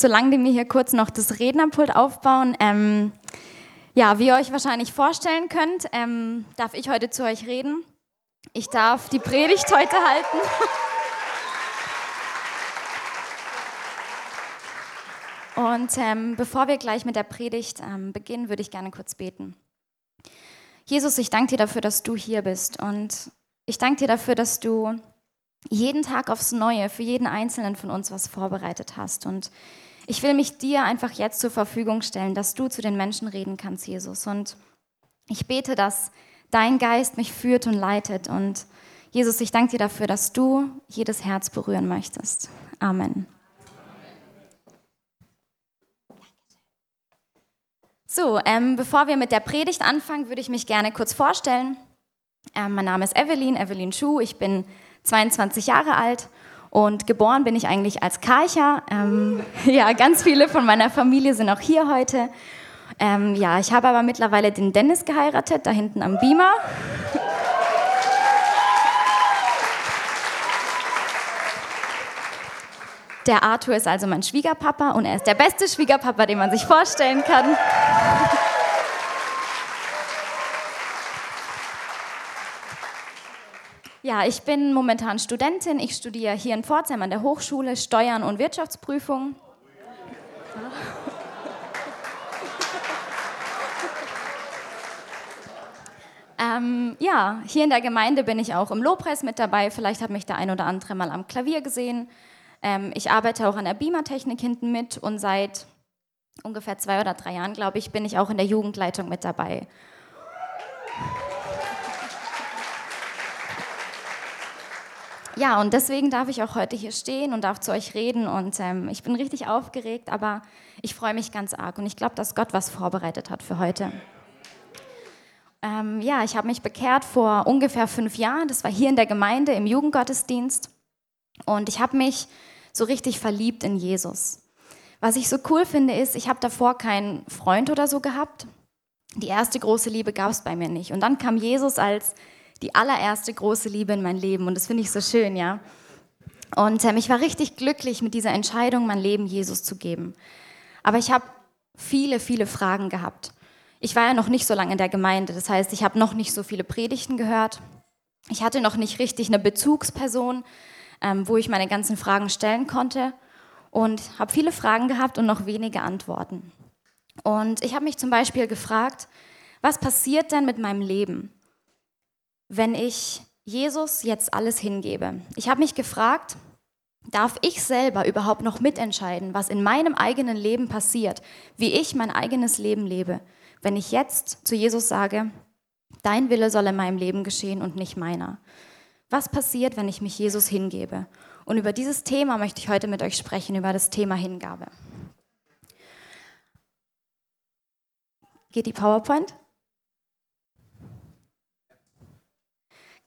solange mir hier kurz noch das Rednerpult aufbauen. Ähm, ja, wie ihr euch wahrscheinlich vorstellen könnt, ähm, darf ich heute zu euch reden. Ich darf die Predigt heute halten. Und ähm, bevor wir gleich mit der Predigt ähm, beginnen, würde ich gerne kurz beten. Jesus, ich danke dir dafür, dass du hier bist. Und ich danke dir dafür, dass du jeden Tag aufs Neue für jeden Einzelnen von uns was vorbereitet hast. Und ich will mich dir einfach jetzt zur Verfügung stellen, dass du zu den Menschen reden kannst, Jesus. Und ich bete, dass dein Geist mich führt und leitet. Und Jesus, ich danke dir dafür, dass du jedes Herz berühren möchtest. Amen. So, ähm, bevor wir mit der Predigt anfangen, würde ich mich gerne kurz vorstellen. Ähm, mein Name ist Evelyn, Evelyn Schuh. Ich bin 22 Jahre alt und geboren bin ich eigentlich als Karcher. Ähm, ja, ganz viele von meiner Familie sind auch hier heute. Ähm, ja, ich habe aber mittlerweile den Dennis geheiratet, da hinten am Beamer. Der Arthur ist also mein Schwiegerpapa und er ist der beste Schwiegerpapa, den man sich vorstellen kann. Ja, ich bin momentan Studentin. Ich studiere hier in Pforzheim an der Hochschule Steuern und Wirtschaftsprüfung. Ähm, ja, hier in der Gemeinde bin ich auch im Lobpreis mit dabei. Vielleicht hat mich der ein oder andere mal am Klavier gesehen. Ähm, ich arbeite auch an der Beamer-Technik hinten mit und seit ungefähr zwei oder drei Jahren, glaube ich, bin ich auch in der Jugendleitung mit dabei. Ja, und deswegen darf ich auch heute hier stehen und darf zu euch reden. Und ähm, ich bin richtig aufgeregt, aber ich freue mich ganz arg. Und ich glaube, dass Gott was vorbereitet hat für heute. Ähm, ja, ich habe mich bekehrt vor ungefähr fünf Jahren. Das war hier in der Gemeinde im Jugendgottesdienst. Und ich habe mich so richtig verliebt in Jesus. Was ich so cool finde, ist, ich habe davor keinen Freund oder so gehabt. Die erste große Liebe gab es bei mir nicht. Und dann kam Jesus als die allererste große Liebe in mein Leben. Und das finde ich so schön, ja. Und ähm, ich war richtig glücklich mit dieser Entscheidung, mein Leben Jesus zu geben. Aber ich habe viele, viele Fragen gehabt. Ich war ja noch nicht so lange in der Gemeinde. Das heißt, ich habe noch nicht so viele Predigten gehört. Ich hatte noch nicht richtig eine Bezugsperson, ähm, wo ich meine ganzen Fragen stellen konnte und habe viele Fragen gehabt und noch wenige Antworten. Und ich habe mich zum Beispiel gefragt, was passiert denn mit meinem Leben, wenn ich Jesus jetzt alles hingebe? Ich habe mich gefragt, darf ich selber überhaupt noch mitentscheiden, was in meinem eigenen Leben passiert, wie ich mein eigenes Leben lebe, wenn ich jetzt zu Jesus sage, dein Wille soll in meinem Leben geschehen und nicht meiner? Was passiert, wenn ich mich Jesus hingebe? Und über dieses Thema möchte ich heute mit euch sprechen, über das Thema Hingabe. Geht die PowerPoint?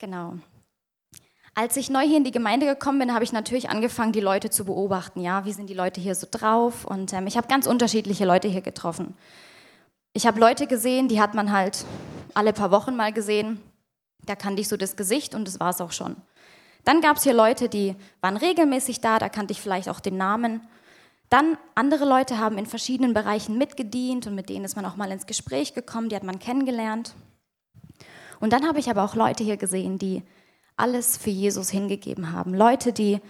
Genau. Als ich neu hier in die Gemeinde gekommen bin, habe ich natürlich angefangen, die Leute zu beobachten. Ja, wie sind die Leute hier so drauf? Und ähm, ich habe ganz unterschiedliche Leute hier getroffen. Ich habe Leute gesehen, die hat man halt alle paar Wochen mal gesehen. Da kannte ich so das Gesicht und das war es auch schon. Dann gab es hier Leute, die waren regelmäßig da, da kannte ich vielleicht auch den Namen. Dann andere Leute haben in verschiedenen Bereichen mitgedient und mit denen ist man auch mal ins Gespräch gekommen, die hat man kennengelernt. Und dann habe ich aber auch Leute hier gesehen, die alles für Jesus hingegeben haben. Leute, die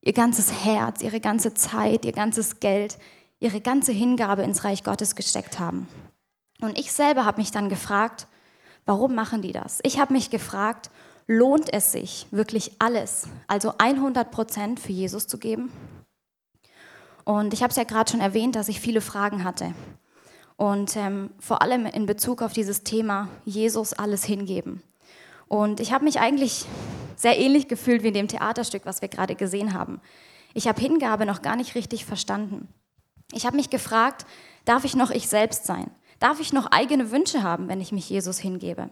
ihr ganzes Herz, ihre ganze Zeit, ihr ganzes Geld, ihre ganze Hingabe ins Reich Gottes gesteckt haben. Und ich selber habe mich dann gefragt, Warum machen die das? Ich habe mich gefragt, lohnt es sich wirklich alles, also 100 Prozent für Jesus zu geben? Und ich habe es ja gerade schon erwähnt, dass ich viele Fragen hatte. Und ähm, vor allem in Bezug auf dieses Thema Jesus alles hingeben. Und ich habe mich eigentlich sehr ähnlich gefühlt wie in dem Theaterstück, was wir gerade gesehen haben. Ich habe Hingabe noch gar nicht richtig verstanden. Ich habe mich gefragt, darf ich noch ich selbst sein? Darf ich noch eigene Wünsche haben, wenn ich mich Jesus hingebe?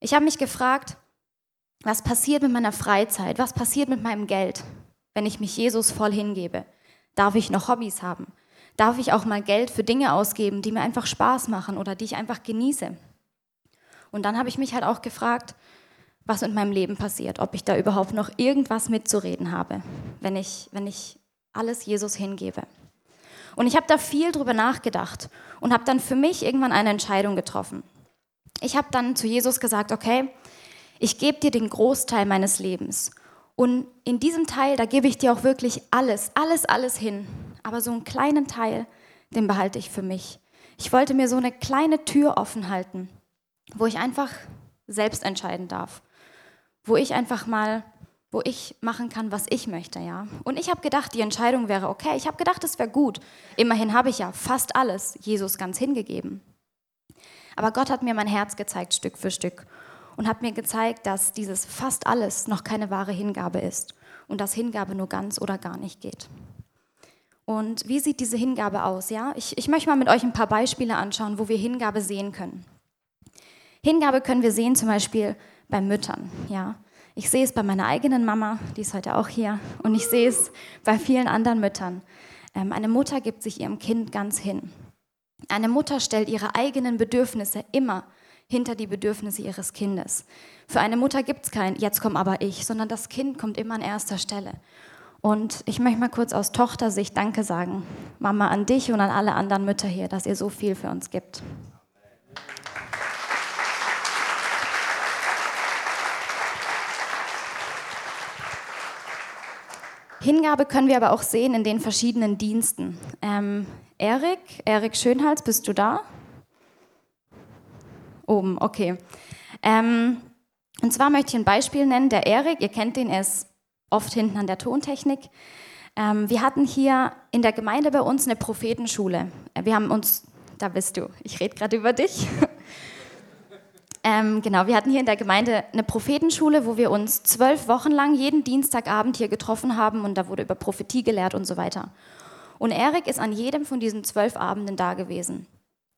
Ich habe mich gefragt, was passiert mit meiner Freizeit? Was passiert mit meinem Geld, wenn ich mich Jesus voll hingebe? Darf ich noch Hobbys haben? Darf ich auch mal Geld für Dinge ausgeben, die mir einfach Spaß machen oder die ich einfach genieße? Und dann habe ich mich halt auch gefragt, was mit meinem Leben passiert, ob ich da überhaupt noch irgendwas mitzureden habe, wenn ich, wenn ich alles Jesus hingebe. Und ich habe da viel drüber nachgedacht und habe dann für mich irgendwann eine Entscheidung getroffen. Ich habe dann zu Jesus gesagt, okay, ich gebe dir den Großteil meines Lebens. Und in diesem Teil, da gebe ich dir auch wirklich alles, alles, alles hin. Aber so einen kleinen Teil, den behalte ich für mich. Ich wollte mir so eine kleine Tür offen halten, wo ich einfach selbst entscheiden darf. Wo ich einfach mal, wo ich machen kann, was ich möchte, ja. Und ich habe gedacht, die Entscheidung wäre okay. Ich habe gedacht, es wäre gut. Immerhin habe ich ja fast alles Jesus ganz hingegeben. Aber Gott hat mir mein Herz gezeigt, Stück für Stück und hat mir gezeigt, dass dieses fast alles noch keine wahre Hingabe ist und dass Hingabe nur ganz oder gar nicht geht. Und wie sieht diese Hingabe aus? Ja, ich, ich möchte mal mit euch ein paar Beispiele anschauen, wo wir Hingabe sehen können. Hingabe können wir sehen zum Beispiel bei Müttern. Ja, ich sehe es bei meiner eigenen Mama, die ist heute auch hier, und ich sehe es bei vielen anderen Müttern. Ähm, eine Mutter gibt sich ihrem Kind ganz hin. Eine Mutter stellt ihre eigenen Bedürfnisse immer hinter die Bedürfnisse ihres Kindes. Für eine Mutter gibt es kein Jetzt komm aber ich, sondern das Kind kommt immer an erster Stelle. Und ich möchte mal kurz aus Tochtersicht Danke sagen, Mama, an dich und an alle anderen Mütter hier, dass ihr so viel für uns gibt. Hingabe können wir aber auch sehen in den verschiedenen Diensten. Ähm, Erik, Erik Schönhals, bist du da? Oben, okay. Ähm, und zwar möchte ich ein Beispiel nennen. Der Erik, ihr kennt ihn, er ist oft hinten an der Tontechnik. Ähm, wir hatten hier in der Gemeinde bei uns eine Prophetenschule. Äh, wir haben uns, da bist du, ich rede gerade über dich. ähm, genau, wir hatten hier in der Gemeinde eine Prophetenschule, wo wir uns zwölf Wochen lang jeden Dienstagabend hier getroffen haben und da wurde über Prophetie gelehrt und so weiter. Und Erik ist an jedem von diesen zwölf Abenden da gewesen.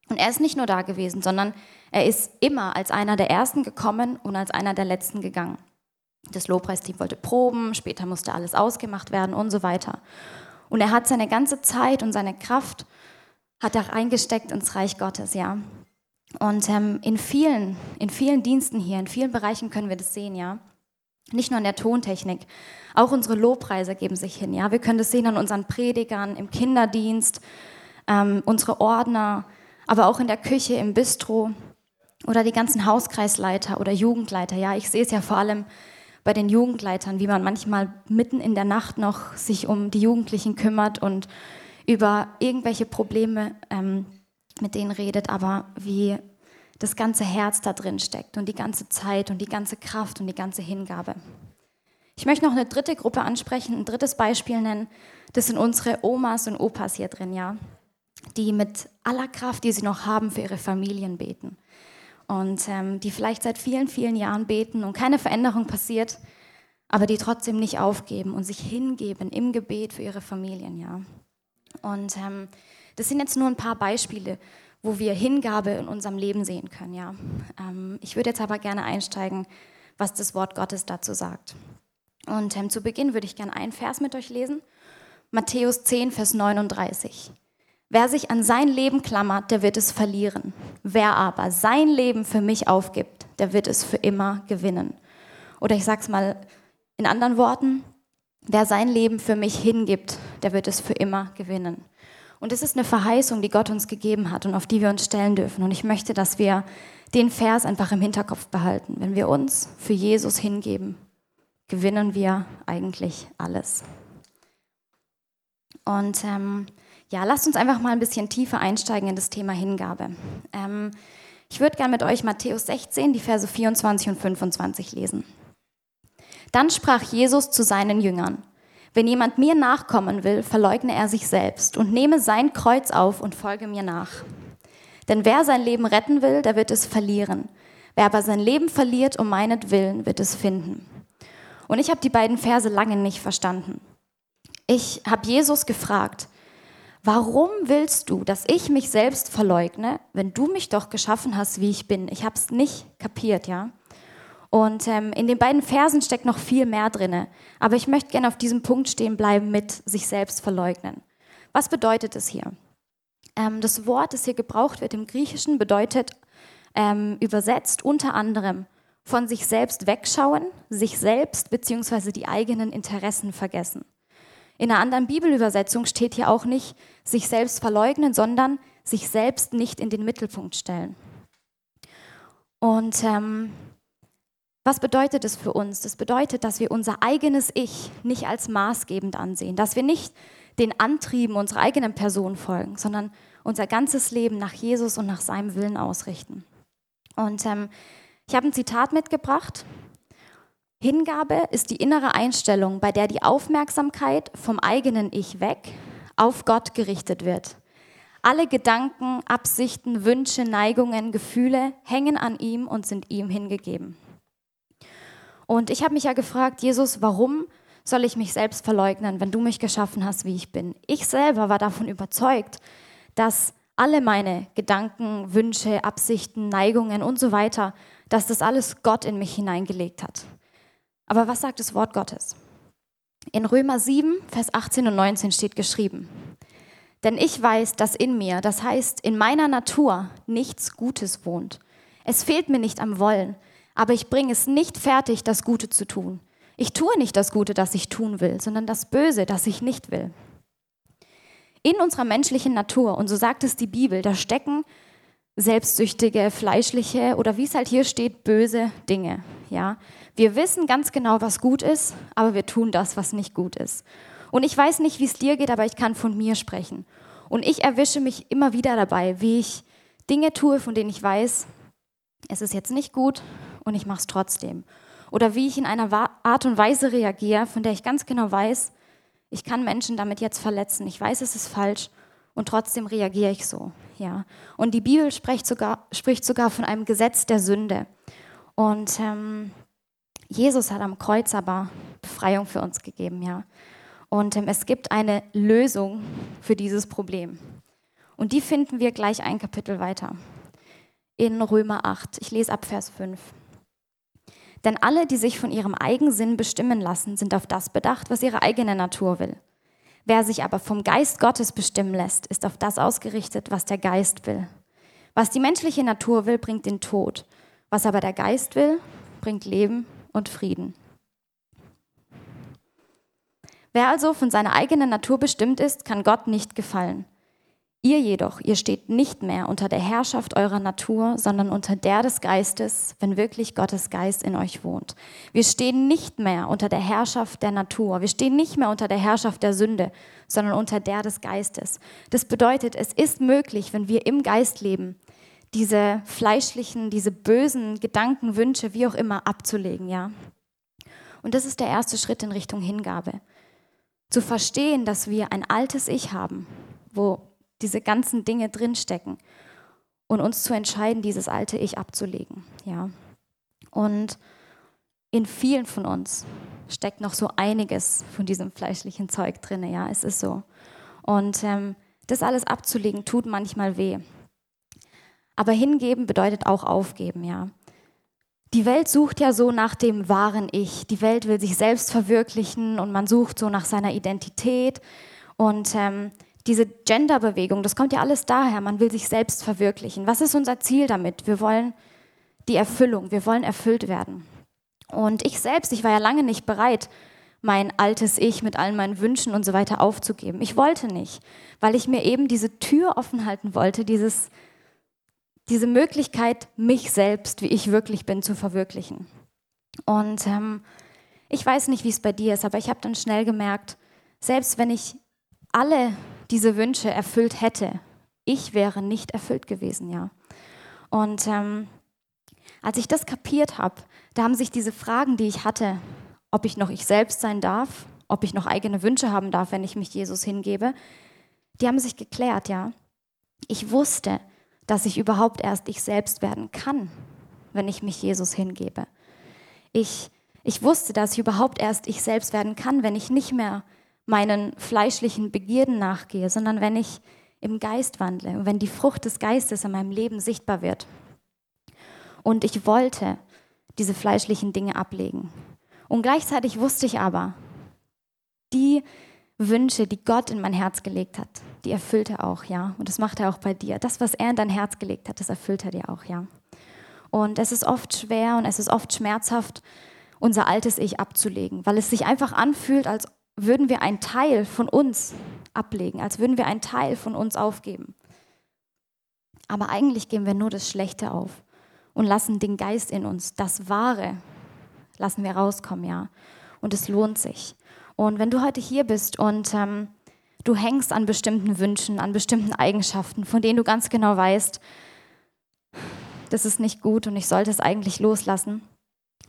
Und er ist nicht nur da gewesen, sondern er ist immer als einer der Ersten gekommen und als einer der Letzten gegangen. Das Lobpreisteam wollte proben, später musste alles ausgemacht werden und so weiter. Und er hat seine ganze Zeit und seine Kraft hat er eingesteckt ins Reich Gottes, ja. Und ähm, in vielen, in vielen Diensten hier, in vielen Bereichen können wir das sehen, ja. Nicht nur in der Tontechnik, auch unsere Lobpreise geben sich hin, ja. Wir können das sehen an unseren Predigern, im Kinderdienst, ähm, unsere Ordner, aber auch in der Küche, im Bistro oder die ganzen Hauskreisleiter oder Jugendleiter. Ja, ich sehe es ja vor allem bei den Jugendleitern, wie man manchmal mitten in der Nacht noch sich um die Jugendlichen kümmert und über irgendwelche Probleme ähm, mit denen redet, aber wie das ganze Herz da drin steckt und die ganze Zeit und die ganze Kraft und die ganze Hingabe. Ich möchte noch eine dritte Gruppe ansprechen, ein drittes Beispiel nennen. Das sind unsere Omas und Opas hier drin, ja die mit aller Kraft, die sie noch haben, für ihre Familien beten. Und ähm, die vielleicht seit vielen, vielen Jahren beten und keine Veränderung passiert, aber die trotzdem nicht aufgeben und sich hingeben im Gebet für ihre Familien, ja. Und ähm, das sind jetzt nur ein paar Beispiele, wo wir Hingabe in unserem Leben sehen können, ja. Ähm, ich würde jetzt aber gerne einsteigen, was das Wort Gottes dazu sagt. Und ähm, zu Beginn würde ich gerne einen Vers mit euch lesen. Matthäus 10, Vers 39. Wer sich an sein Leben klammert, der wird es verlieren. Wer aber sein Leben für mich aufgibt, der wird es für immer gewinnen. Oder ich sage es mal in anderen Worten, wer sein Leben für mich hingibt, der wird es für immer gewinnen. Und es ist eine Verheißung, die Gott uns gegeben hat und auf die wir uns stellen dürfen. Und ich möchte, dass wir den Vers einfach im Hinterkopf behalten. Wenn wir uns für Jesus hingeben, gewinnen wir eigentlich alles. Und ähm, ja, lasst uns einfach mal ein bisschen tiefer einsteigen in das Thema Hingabe. Ähm, ich würde gerne mit euch Matthäus 16, die Verse 24 und 25 lesen. Dann sprach Jesus zu seinen Jüngern, wenn jemand mir nachkommen will, verleugne er sich selbst und nehme sein Kreuz auf und folge mir nach. Denn wer sein Leben retten will, der wird es verlieren. Wer aber sein Leben verliert um meinetwillen, wird es finden. Und ich habe die beiden Verse lange nicht verstanden. Ich habe Jesus gefragt, Warum willst du, dass ich mich selbst verleugne, wenn du mich doch geschaffen hast, wie ich bin? Ich habe es nicht kapiert, ja. Und ähm, in den beiden Versen steckt noch viel mehr drin. Aber ich möchte gerne auf diesem Punkt stehen bleiben mit sich selbst verleugnen. Was bedeutet es hier? Ähm, das Wort, das hier gebraucht wird im Griechischen, bedeutet ähm, übersetzt unter anderem von sich selbst wegschauen, sich selbst bzw. die eigenen Interessen vergessen. In einer anderen Bibelübersetzung steht hier auch nicht sich selbst verleugnen, sondern sich selbst nicht in den Mittelpunkt stellen. Und ähm, was bedeutet es für uns? Das bedeutet, dass wir unser eigenes Ich nicht als maßgebend ansehen, dass wir nicht den Antrieben unserer eigenen Person folgen, sondern unser ganzes Leben nach Jesus und nach seinem Willen ausrichten. Und ähm, ich habe ein Zitat mitgebracht. Hingabe ist die innere Einstellung, bei der die Aufmerksamkeit vom eigenen Ich weg auf Gott gerichtet wird. Alle Gedanken, Absichten, Wünsche, Neigungen, Gefühle hängen an ihm und sind ihm hingegeben. Und ich habe mich ja gefragt, Jesus, warum soll ich mich selbst verleugnen, wenn du mich geschaffen hast, wie ich bin? Ich selber war davon überzeugt, dass alle meine Gedanken, Wünsche, Absichten, Neigungen und so weiter, dass das alles Gott in mich hineingelegt hat. Aber was sagt das Wort Gottes? In Römer 7, Vers 18 und 19 steht geschrieben, denn ich weiß, dass in mir, das heißt in meiner Natur, nichts Gutes wohnt. Es fehlt mir nicht am Wollen, aber ich bringe es nicht fertig, das Gute zu tun. Ich tue nicht das Gute, das ich tun will, sondern das Böse, das ich nicht will. In unserer menschlichen Natur, und so sagt es die Bibel, da stecken selbstsüchtige, fleischliche oder wie es halt hier steht, böse Dinge. Ja, wir wissen ganz genau, was gut ist, aber wir tun das, was nicht gut ist. Und ich weiß nicht, wie es dir geht, aber ich kann von mir sprechen. Und ich erwische mich immer wieder dabei, wie ich Dinge tue, von denen ich weiß, es ist jetzt nicht gut und ich mache es trotzdem. Oder wie ich in einer Art und Weise reagiere, von der ich ganz genau weiß, ich kann Menschen damit jetzt verletzen. Ich weiß, es ist falsch und trotzdem reagiere ich so. Ja. Und die Bibel spricht sogar, spricht sogar von einem Gesetz der Sünde. Und ähm, Jesus hat am Kreuz aber Befreiung für uns gegeben. Ja. Und ähm, es gibt eine Lösung für dieses Problem. Und die finden wir gleich ein Kapitel weiter. In Römer 8. Ich lese ab Vers 5. Denn alle, die sich von ihrem Eigensinn bestimmen lassen, sind auf das bedacht, was ihre eigene Natur will. Wer sich aber vom Geist Gottes bestimmen lässt, ist auf das ausgerichtet, was der Geist will. Was die menschliche Natur will, bringt den Tod. Was aber der Geist will, bringt Leben und Frieden. Wer also von seiner eigenen Natur bestimmt ist, kann Gott nicht gefallen. Ihr jedoch, ihr steht nicht mehr unter der Herrschaft eurer Natur, sondern unter der des Geistes, wenn wirklich Gottes Geist in euch wohnt. Wir stehen nicht mehr unter der Herrschaft der Natur, wir stehen nicht mehr unter der Herrschaft der Sünde, sondern unter der des Geistes. Das bedeutet, es ist möglich, wenn wir im Geist leben, diese fleischlichen, diese bösen Gedanken, Wünsche, wie auch immer, abzulegen, ja. Und das ist der erste Schritt in Richtung Hingabe. Zu verstehen, dass wir ein altes Ich haben, wo diese ganzen Dinge drinstecken und uns zu entscheiden, dieses alte Ich abzulegen. Ja. Und in vielen von uns steckt noch so einiges von diesem fleischlichen Zeug drin. Ja, es ist so. Und ähm, das alles abzulegen tut manchmal weh. Aber hingeben bedeutet auch aufgeben, ja. Die Welt sucht ja so nach dem wahren Ich. Die Welt will sich selbst verwirklichen und man sucht so nach seiner Identität. Und ähm, diese Genderbewegung, das kommt ja alles daher, man will sich selbst verwirklichen. Was ist unser Ziel damit? Wir wollen die Erfüllung, wir wollen erfüllt werden. Und ich selbst, ich war ja lange nicht bereit, mein altes Ich mit allen meinen Wünschen und so weiter aufzugeben. Ich wollte nicht, weil ich mir eben diese Tür offen halten wollte, dieses, diese Möglichkeit, mich selbst, wie ich wirklich bin, zu verwirklichen. Und ähm, ich weiß nicht, wie es bei dir ist, aber ich habe dann schnell gemerkt, selbst wenn ich alle diese Wünsche erfüllt hätte, ich wäre nicht erfüllt gewesen, ja. Und ähm, als ich das kapiert habe, da haben sich diese Fragen, die ich hatte, ob ich noch ich selbst sein darf, ob ich noch eigene Wünsche haben darf, wenn ich mich Jesus hingebe, die haben sich geklärt, ja. Ich wusste, dass ich überhaupt erst ich selbst werden kann, wenn ich mich Jesus hingebe. Ich, ich wusste, dass ich überhaupt erst ich selbst werden kann, wenn ich nicht mehr meinen fleischlichen Begierden nachgehe, sondern wenn ich im Geist wandle und wenn die Frucht des Geistes in meinem Leben sichtbar wird. Und ich wollte diese fleischlichen Dinge ablegen. Und gleichzeitig wusste ich aber, die Wünsche, die Gott in mein Herz gelegt hat, die erfüllt er auch, ja. Und das macht er auch bei dir. Das, was er in dein Herz gelegt hat, das erfüllt er dir auch, ja. Und es ist oft schwer und es ist oft schmerzhaft, unser altes Ich abzulegen, weil es sich einfach anfühlt, als würden wir einen Teil von uns ablegen, als würden wir einen Teil von uns aufgeben. Aber eigentlich geben wir nur das Schlechte auf und lassen den Geist in uns, das Wahre, lassen wir rauskommen, ja. Und es lohnt sich. Und wenn du heute hier bist und ähm, du hängst an bestimmten Wünschen, an bestimmten Eigenschaften, von denen du ganz genau weißt, das ist nicht gut und ich sollte es eigentlich loslassen,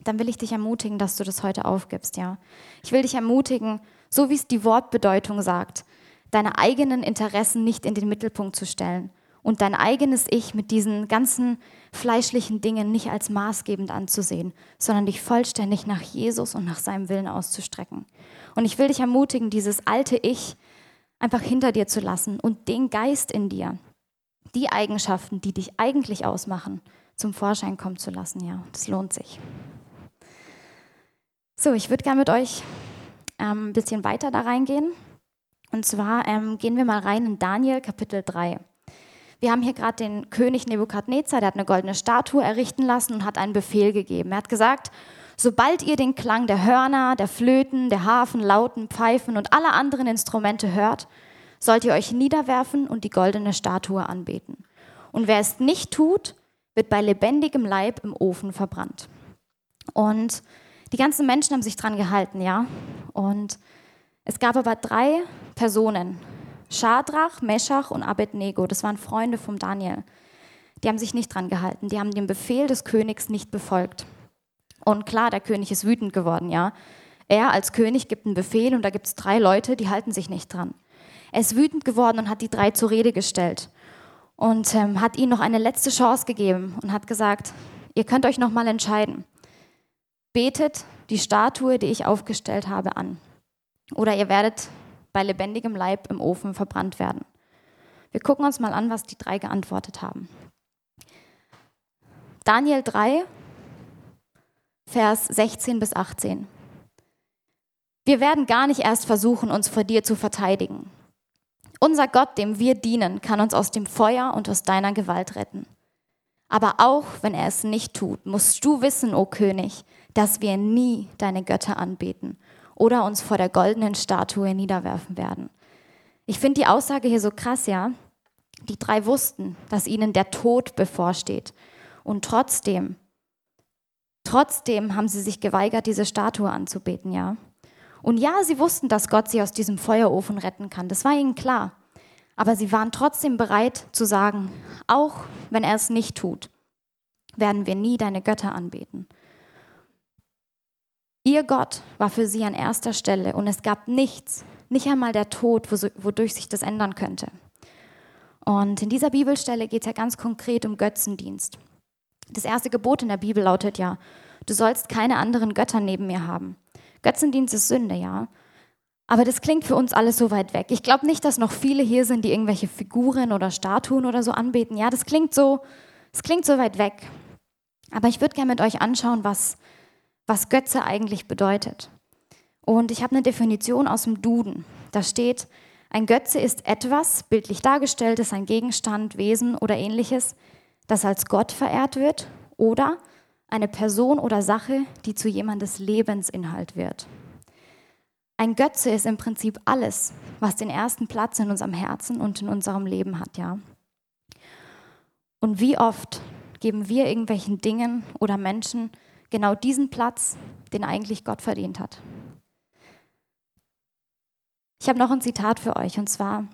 dann will ich dich ermutigen, dass du das heute aufgibst, ja. Ich will dich ermutigen, so wie es die Wortbedeutung sagt, deine eigenen Interessen nicht in den Mittelpunkt zu stellen und dein eigenes Ich mit diesen ganzen fleischlichen Dingen nicht als maßgebend anzusehen, sondern dich vollständig nach Jesus und nach seinem Willen auszustrecken. Und ich will dich ermutigen, dieses alte Ich einfach hinter dir zu lassen und den Geist in dir, die Eigenschaften, die dich eigentlich ausmachen, zum Vorschein kommen zu lassen. Ja, das lohnt sich. So, ich würde gerne mit euch ähm, ein bisschen weiter da reingehen. Und zwar ähm, gehen wir mal rein in Daniel Kapitel 3. Wir haben hier gerade den König Nebukadnezar, der hat eine goldene Statue errichten lassen und hat einen Befehl gegeben. Er hat gesagt, sobald ihr den Klang der Hörner, der Flöten, der Harfen, Lauten, Pfeifen und aller anderen Instrumente hört, sollt ihr euch niederwerfen und die goldene Statue anbeten. Und wer es nicht tut, wird bei lebendigem Leib im Ofen verbrannt. Und die ganzen Menschen haben sich dran gehalten, ja. Und es gab aber drei Personen, Schadrach, Meschach und Abednego, das waren Freunde vom Daniel. Die haben sich nicht dran gehalten, die haben den Befehl des Königs nicht befolgt. Und klar, der König ist wütend geworden, ja. Er als König gibt einen Befehl und da gibt es drei Leute, die halten sich nicht dran. Er ist wütend geworden und hat die drei zur Rede gestellt und ähm, hat ihnen noch eine letzte Chance gegeben und hat gesagt, ihr könnt euch noch mal entscheiden betet die Statue, die ich aufgestellt habe, an. Oder ihr werdet bei lebendigem Leib im Ofen verbrannt werden. Wir gucken uns mal an, was die drei geantwortet haben. Daniel 3, Vers 16 bis 18. Wir werden gar nicht erst versuchen, uns vor dir zu verteidigen. Unser Gott, dem wir dienen, kann uns aus dem Feuer und aus deiner Gewalt retten. Aber auch wenn er es nicht tut, musst du wissen, o König, dass wir nie deine Götter anbeten oder uns vor der goldenen Statue niederwerfen werden. Ich finde die Aussage hier so krass, ja. Die drei wussten, dass ihnen der Tod bevorsteht. Und trotzdem, trotzdem haben sie sich geweigert, diese Statue anzubeten, ja. Und ja, sie wussten, dass Gott sie aus diesem Feuerofen retten kann. Das war ihnen klar. Aber sie waren trotzdem bereit zu sagen, auch wenn er es nicht tut, werden wir nie deine Götter anbeten. Ihr Gott war für sie an erster Stelle und es gab nichts, nicht einmal der Tod, wodurch sich das ändern könnte. Und in dieser Bibelstelle geht es ja ganz konkret um Götzendienst. Das erste Gebot in der Bibel lautet ja, du sollst keine anderen Götter neben mir haben. Götzendienst ist Sünde, ja. Aber das klingt für uns alles so weit weg. Ich glaube nicht, dass noch viele hier sind, die irgendwelche Figuren oder Statuen oder so anbeten. Ja, das klingt so, das klingt so weit weg. Aber ich würde gerne mit euch anschauen, was was Götze eigentlich bedeutet. Und ich habe eine Definition aus dem Duden. Da steht, ein Götze ist etwas, bildlich dargestellt, ist ein Gegenstand, Wesen oder ähnliches, das als Gott verehrt wird oder eine Person oder Sache, die zu jemandes Lebensinhalt wird. Ein Götze ist im Prinzip alles, was den ersten Platz in unserem Herzen und in unserem Leben hat, ja. Und wie oft geben wir irgendwelchen Dingen oder Menschen genau diesen Platz, den eigentlich Gott verdient hat. Ich habe noch ein Zitat für euch und zwar,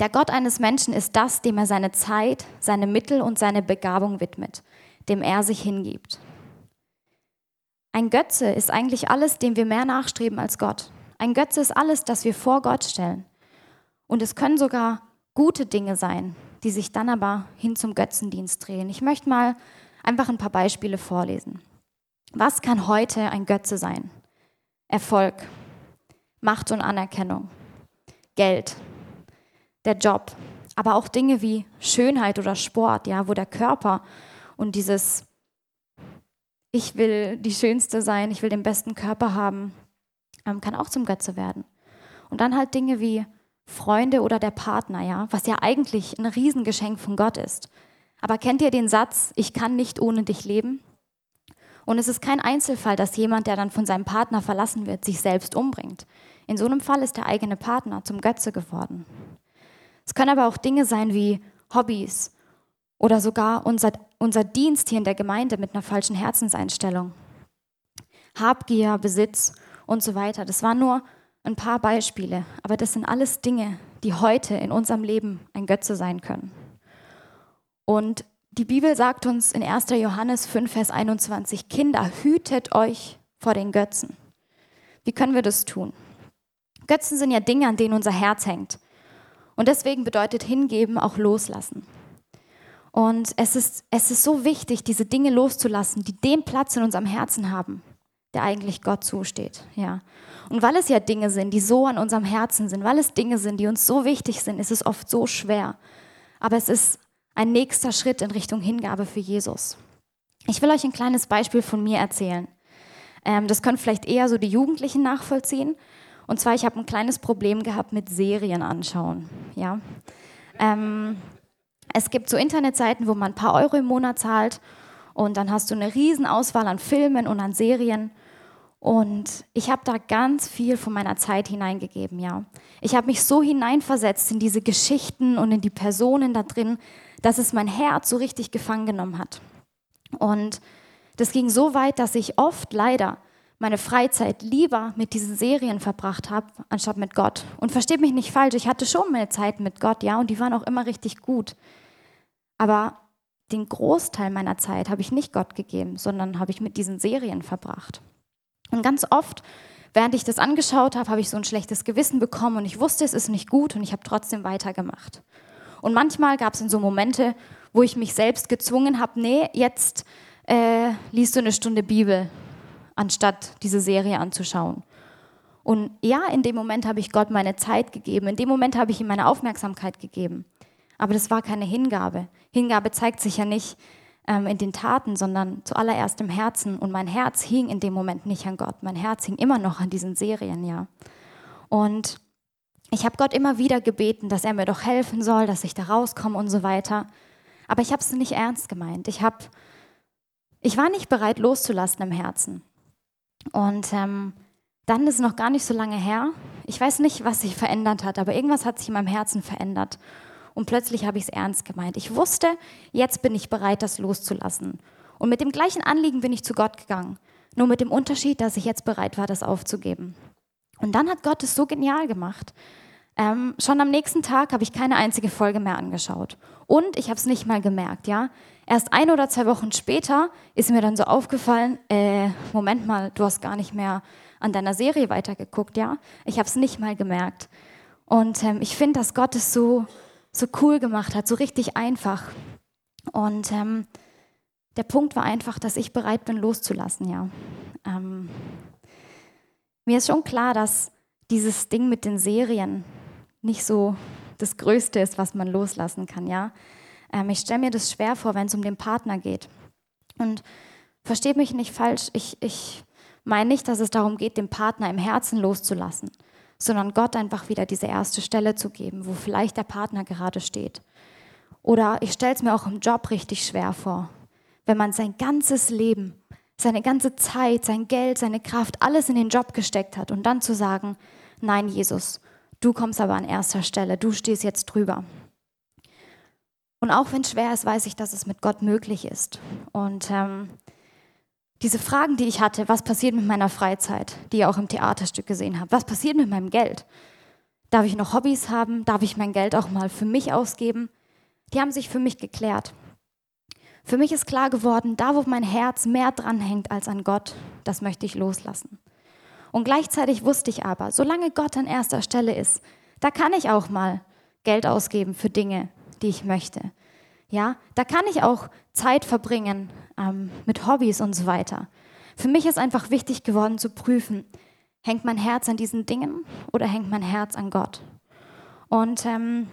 der Gott eines Menschen ist das, dem er seine Zeit, seine Mittel und seine Begabung widmet, dem er sich hingibt. Ein Götze ist eigentlich alles, dem wir mehr nachstreben als Gott. Ein Götze ist alles, das wir vor Gott stellen. Und es können sogar gute Dinge sein, die sich dann aber hin zum Götzendienst drehen. Ich möchte mal einfach ein paar Beispiele vorlesen. Was kann heute ein Götze sein? Erfolg, Macht und Anerkennung, Geld, der Job, aber auch Dinge wie Schönheit oder Sport, ja, wo der Körper und dieses ich will die Schönste sein, ich will den besten Körper haben, ähm, kann auch zum Götze werden. Und dann halt Dinge wie Freunde oder der Partner, ja, was ja eigentlich ein Riesengeschenk von Gott ist. Aber kennt ihr den Satz, ich kann nicht ohne dich leben? Und es ist kein Einzelfall, dass jemand, der dann von seinem Partner verlassen wird, sich selbst umbringt. In so einem Fall ist der eigene Partner zum Götze geworden. Es können aber auch Dinge sein wie Hobbys oder sogar unser, unser Dienst hier in der Gemeinde mit einer falschen Herzenseinstellung. Habgier, Besitz und so weiter. Das waren nur ein paar Beispiele, aber das sind alles Dinge, die heute in unserem Leben ein Götze sein können. Und die Bibel sagt uns in 1. Johannes 5, Vers 21, Kinder, hütet euch vor den Götzen. Wie können wir das tun? Götzen sind ja Dinge, an denen unser Herz hängt. Und deswegen bedeutet hingeben auch loslassen. Und es ist, es ist so wichtig, diese Dinge loszulassen, die den Platz in unserem Herzen haben, der eigentlich Gott zusteht. Ja. Und weil es ja Dinge sind, die so an unserem Herzen sind, weil es Dinge sind, die uns so wichtig sind, ist es oft so schwer. Aber es ist ein nächster Schritt in Richtung Hingabe für Jesus. Ich will euch ein kleines Beispiel von mir erzählen. Ähm, das können vielleicht eher so die Jugendlichen nachvollziehen. Und zwar, ich habe ein kleines Problem gehabt mit Serien anschauen. Ja. Ähm, es gibt so Internetseiten, wo man ein paar Euro im Monat zahlt und dann hast du eine riesen Auswahl an Filmen und an Serien. Und ich habe da ganz viel von meiner Zeit hineingegeben, ja. Ich habe mich so hineinversetzt in diese Geschichten und in die Personen da drin, dass es mein Herz so richtig gefangen genommen hat. Und das ging so weit, dass ich oft leider meine Freizeit lieber mit diesen Serien verbracht habe, anstatt mit Gott. Und versteht mich nicht falsch, ich hatte schon meine Zeit mit Gott, ja, und die waren auch immer richtig gut. Aber den Großteil meiner Zeit habe ich nicht Gott gegeben, sondern habe ich mit diesen Serien verbracht. Und ganz oft, während ich das angeschaut habe, habe ich so ein schlechtes Gewissen bekommen und ich wusste, es ist nicht gut und ich habe trotzdem weitergemacht. Und manchmal gab es in so Momente, wo ich mich selbst gezwungen habe, nee, jetzt äh, liest du eine Stunde Bibel, anstatt diese Serie anzuschauen. Und ja, in dem Moment habe ich Gott meine Zeit gegeben, in dem Moment habe ich ihm meine Aufmerksamkeit gegeben. Aber das war keine Hingabe. Hingabe zeigt sich ja nicht ähm, in den Taten, sondern zuallererst im Herzen. Und mein Herz hing in dem Moment nicht an Gott. Mein Herz hing immer noch an diesen Serien, ja. Und ich habe Gott immer wieder gebeten, dass er mir doch helfen soll, dass ich da rauskomme und so weiter. Aber ich habe es nicht ernst gemeint. Ich, hab, ich war nicht bereit loszulassen im Herzen. Und ähm, dann ist es noch gar nicht so lange her. Ich weiß nicht, was sich verändert hat, aber irgendwas hat sich in meinem Herzen verändert. Und plötzlich habe ich es ernst gemeint. Ich wusste, jetzt bin ich bereit, das loszulassen. Und mit dem gleichen Anliegen bin ich zu Gott gegangen. Nur mit dem Unterschied, dass ich jetzt bereit war, das aufzugeben. Und dann hat Gott es so genial gemacht. Ähm, schon am nächsten Tag habe ich keine einzige Folge mehr angeschaut. Und ich habe es nicht mal gemerkt, ja. Erst ein oder zwei Wochen später ist mir dann so aufgefallen, äh, Moment mal, du hast gar nicht mehr an deiner Serie weitergeguckt, ja. Ich habe es nicht mal gemerkt. Und ähm, ich finde, dass Gott es so, so cool gemacht hat, so richtig einfach. Und ähm, der Punkt war einfach, dass ich bereit bin, loszulassen, ja. Ähm, mir ist schon klar, dass dieses Ding mit den Serien nicht so das Größte ist, was man loslassen kann, ja. Ähm, ich stelle mir das schwer vor, wenn es um den Partner geht. Und versteht mich nicht falsch, ich, ich meine nicht, dass es darum geht, den Partner im Herzen loszulassen, sondern Gott einfach wieder diese erste Stelle zu geben, wo vielleicht der Partner gerade steht. Oder ich stelle es mir auch im Job richtig schwer vor, wenn man sein ganzes Leben seine ganze Zeit, sein Geld, seine Kraft, alles in den Job gesteckt hat und dann zu sagen, nein, Jesus, du kommst aber an erster Stelle, du stehst jetzt drüber. Und auch wenn es schwer ist, weiß ich, dass es mit Gott möglich ist. Und ähm, diese Fragen, die ich hatte, was passiert mit meiner Freizeit, die ihr auch im Theaterstück gesehen habt, was passiert mit meinem Geld? Darf ich noch Hobbys haben? Darf ich mein Geld auch mal für mich ausgeben? Die haben sich für mich geklärt. Für mich ist klar geworden, da wo mein Herz mehr dranhängt als an Gott, das möchte ich loslassen. Und gleichzeitig wusste ich aber, solange Gott an erster Stelle ist, da kann ich auch mal Geld ausgeben für Dinge, die ich möchte. Ja, da kann ich auch Zeit verbringen ähm, mit Hobbys und so weiter. Für mich ist einfach wichtig geworden zu prüfen, hängt mein Herz an diesen Dingen oder hängt mein Herz an Gott? Und ähm,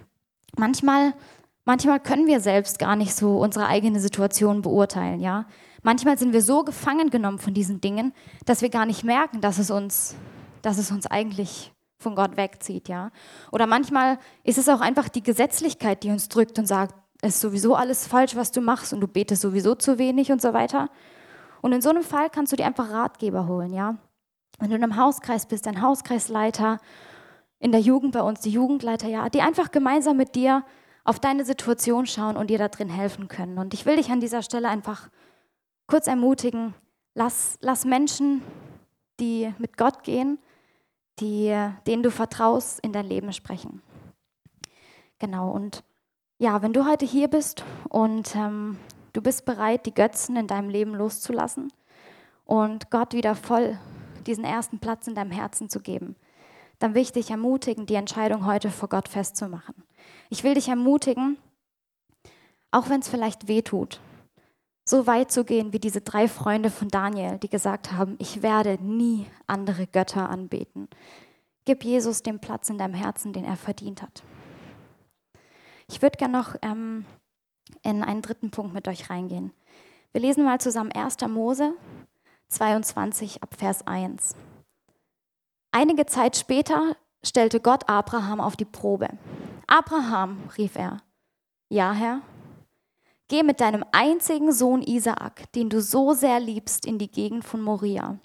manchmal Manchmal können wir selbst gar nicht so unsere eigene Situation beurteilen, ja. Manchmal sind wir so gefangen genommen von diesen Dingen, dass wir gar nicht merken, dass es uns, dass es uns eigentlich von Gott wegzieht, ja. Oder manchmal ist es auch einfach die Gesetzlichkeit, die uns drückt und sagt, es ist sowieso alles falsch, was du machst und du betest sowieso zu wenig und so weiter. Und in so einem Fall kannst du dir einfach Ratgeber holen, ja. Wenn du in einem Hauskreis bist, ein Hauskreisleiter, in der Jugend bei uns die Jugendleiter, ja, die einfach gemeinsam mit dir auf deine Situation schauen und dir da drin helfen können. Und ich will dich an dieser Stelle einfach kurz ermutigen, lass, lass Menschen, die mit Gott gehen, die, denen du vertraust, in dein Leben sprechen. Genau, und ja, wenn du heute hier bist und ähm, du bist bereit, die Götzen in deinem Leben loszulassen und Gott wieder voll diesen ersten Platz in deinem Herzen zu geben, dann will ich dich ermutigen, die Entscheidung heute vor Gott festzumachen. Ich will dich ermutigen, auch wenn es vielleicht weh tut, so weit zu gehen wie diese drei Freunde von Daniel, die gesagt haben, ich werde nie andere Götter anbeten. Gib Jesus den Platz in deinem Herzen, den er verdient hat. Ich würde gerne noch ähm, in einen dritten Punkt mit euch reingehen. Wir lesen mal zusammen 1. Mose 22 ab Vers 1. Einige Zeit später stellte Gott Abraham auf die Probe. Abraham, rief er, ja Herr, geh mit deinem einzigen Sohn Isaak, den du so sehr liebst, in die Gegend von Moria.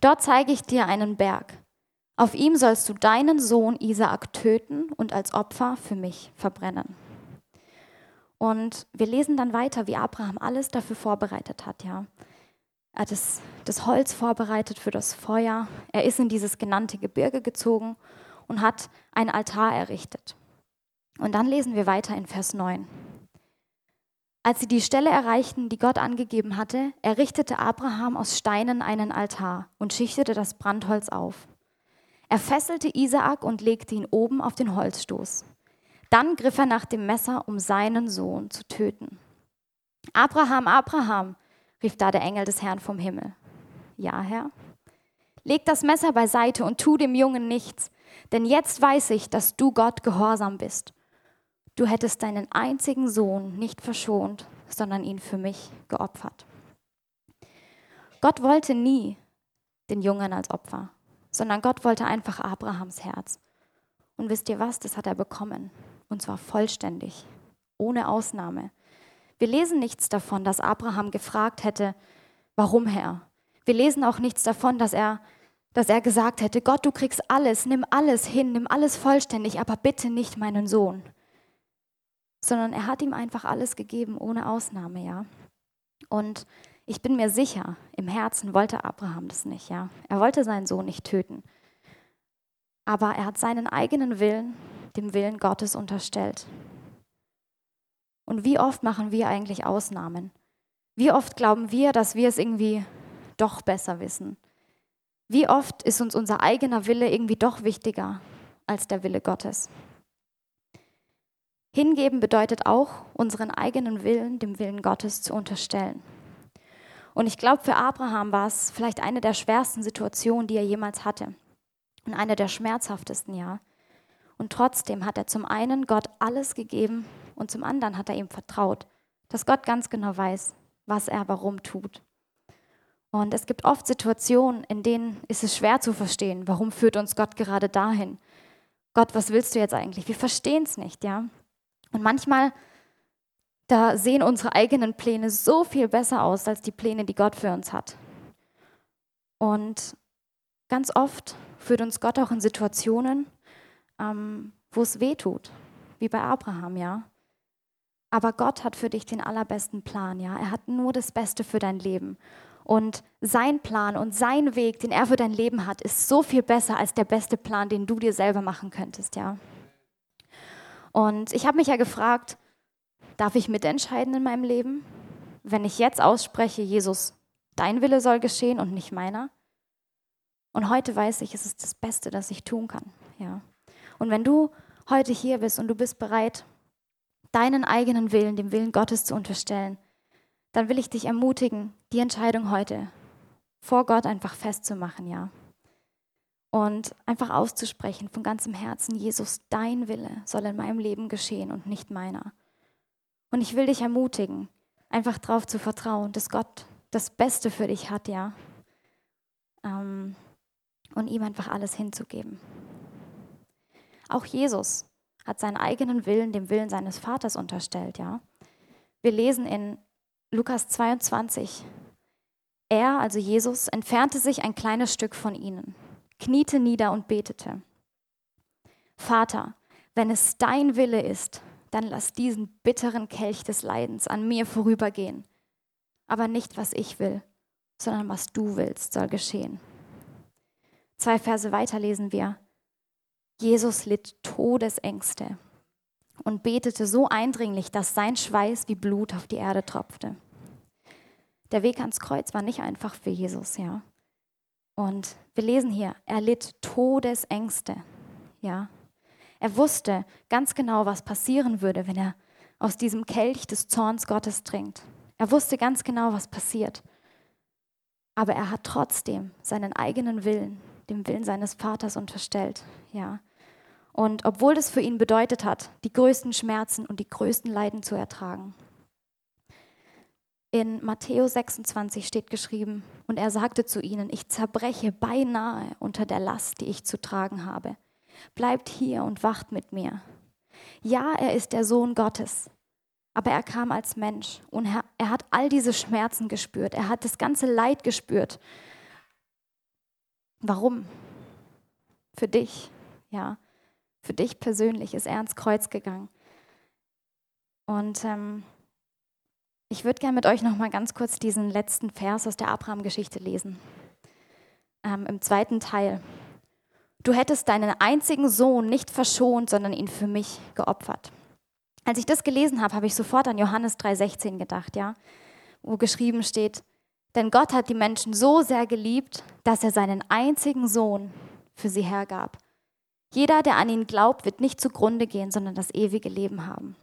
Dort zeige ich dir einen Berg. Auf ihm sollst du deinen Sohn Isaak töten und als Opfer für mich verbrennen. Und wir lesen dann weiter, wie Abraham alles dafür vorbereitet hat, ja. Er hat das, das Holz vorbereitet für das Feuer. Er ist in dieses genannte Gebirge gezogen und hat einen Altar errichtet. Und dann lesen wir weiter in Vers 9. Als sie die Stelle erreichten, die Gott angegeben hatte, errichtete Abraham aus Steinen einen Altar und schichtete das Brandholz auf. Er fesselte Isaak und legte ihn oben auf den Holzstoß. Dann griff er nach dem Messer, um seinen Sohn zu töten. Abraham, Abraham, rief da der Engel des Herrn vom Himmel. Ja, Herr. Leg das Messer beiseite und tu dem Jungen nichts, denn jetzt weiß ich, dass du Gott gehorsam bist. Du hättest deinen einzigen Sohn nicht verschont, sondern ihn für mich geopfert. Gott wollte nie den Jungen als Opfer, sondern Gott wollte einfach Abrahams Herz. Und wisst ihr was, das hat er bekommen. Und zwar vollständig, ohne Ausnahme. Wir lesen nichts davon, dass Abraham gefragt hätte, warum Herr? Wir lesen auch nichts davon, dass er, dass er gesagt hätte, Gott, du kriegst alles, nimm alles hin, nimm alles vollständig, aber bitte nicht meinen Sohn. Sondern er hat ihm einfach alles gegeben, ohne Ausnahme, ja. Und ich bin mir sicher, im Herzen wollte Abraham das nicht, ja. Er wollte seinen Sohn nicht töten. Aber er hat seinen eigenen Willen dem Willen Gottes unterstellt. Und wie oft machen wir eigentlich Ausnahmen? Wie oft glauben wir, dass wir es irgendwie doch besser wissen? Wie oft ist uns unser eigener Wille irgendwie doch wichtiger als der Wille Gottes? Hingeben bedeutet auch, unseren eigenen Willen dem Willen Gottes zu unterstellen. Und ich glaube, für Abraham war es vielleicht eine der schwersten Situationen, die er jemals hatte. Und eine der schmerzhaftesten, ja. Und trotzdem hat er zum einen Gott alles gegeben und zum anderen hat er ihm vertraut, dass Gott ganz genau weiß, was er warum tut. Und es gibt oft Situationen, in denen ist es schwer zu verstehen, warum führt uns Gott gerade dahin. Gott, was willst du jetzt eigentlich? Wir verstehen es nicht, ja. Und manchmal, da sehen unsere eigenen Pläne so viel besser aus als die Pläne, die Gott für uns hat. Und ganz oft führt uns Gott auch in Situationen, ähm, wo es weh tut, wie bei Abraham, ja. Aber Gott hat für dich den allerbesten Plan, ja. Er hat nur das Beste für dein Leben. Und sein Plan und sein Weg, den er für dein Leben hat, ist so viel besser als der beste Plan, den du dir selber machen könntest, ja. Und ich habe mich ja gefragt, darf ich mitentscheiden in meinem Leben? Wenn ich jetzt ausspreche, Jesus, dein Wille soll geschehen und nicht meiner? Und heute weiß ich, es ist das Beste, das ich tun kann, ja. Und wenn du heute hier bist und du bist bereit, deinen eigenen Willen dem Willen Gottes zu unterstellen, dann will ich dich ermutigen, die Entscheidung heute vor Gott einfach festzumachen, ja. Und einfach auszusprechen von ganzem Herzen, Jesus, dein Wille soll in meinem Leben geschehen und nicht meiner. Und ich will dich ermutigen, einfach darauf zu vertrauen, dass Gott das Beste für dich hat, ja. Ähm, und ihm einfach alles hinzugeben. Auch Jesus hat seinen eigenen Willen dem Willen seines Vaters unterstellt, ja. Wir lesen in Lukas 22, Er, also Jesus, entfernte sich ein kleines Stück von ihnen, kniete nieder und betete. Vater, wenn es dein Wille ist, dann lass diesen bitteren Kelch des Leidens an mir vorübergehen. Aber nicht, was ich will, sondern was du willst, soll geschehen. Zwei Verse weiter lesen wir. Jesus litt Todesängste und betete so eindringlich, dass sein Schweiß wie Blut auf die Erde tropfte. Der Weg ans Kreuz war nicht einfach für Jesus, ja. Und wir lesen hier, er litt Todesängste, ja. Er wusste ganz genau, was passieren würde, wenn er aus diesem Kelch des Zorns Gottes trinkt. Er wusste ganz genau, was passiert. Aber er hat trotzdem seinen eigenen Willen, dem Willen seines Vaters unterstellt, ja. Und obwohl das für ihn bedeutet hat, die größten Schmerzen und die größten Leiden zu ertragen. In Matthäus 26 steht geschrieben, und er sagte zu ihnen, ich zerbreche beinahe unter der Last, die ich zu tragen habe. Bleibt hier und wacht mit mir. Ja, er ist der Sohn Gottes, aber er kam als Mensch und er, hat all diese Schmerzen gespürt, er hat das ganze Leid gespürt. Warum? Für dich, ja. Für dich persönlich ist er ans Kreuz gegangen. Und ähm, ich würde gerne mit euch noch mal ganz kurz diesen letzten Vers aus der Abraham-Geschichte lesen. Ähm, Im zweiten Teil. Du hättest deinen einzigen Sohn nicht verschont, sondern ihn für mich geopfert. Als ich das gelesen habe, habe ich sofort an Johannes 3,16 gedacht, ja, wo geschrieben steht: Denn Gott hat die Menschen so sehr geliebt, dass er seinen einzigen Sohn für sie hergab. Jeder, der an ihn glaubt, wird nicht zugrunde gehen, sondern das ewige Leben haben.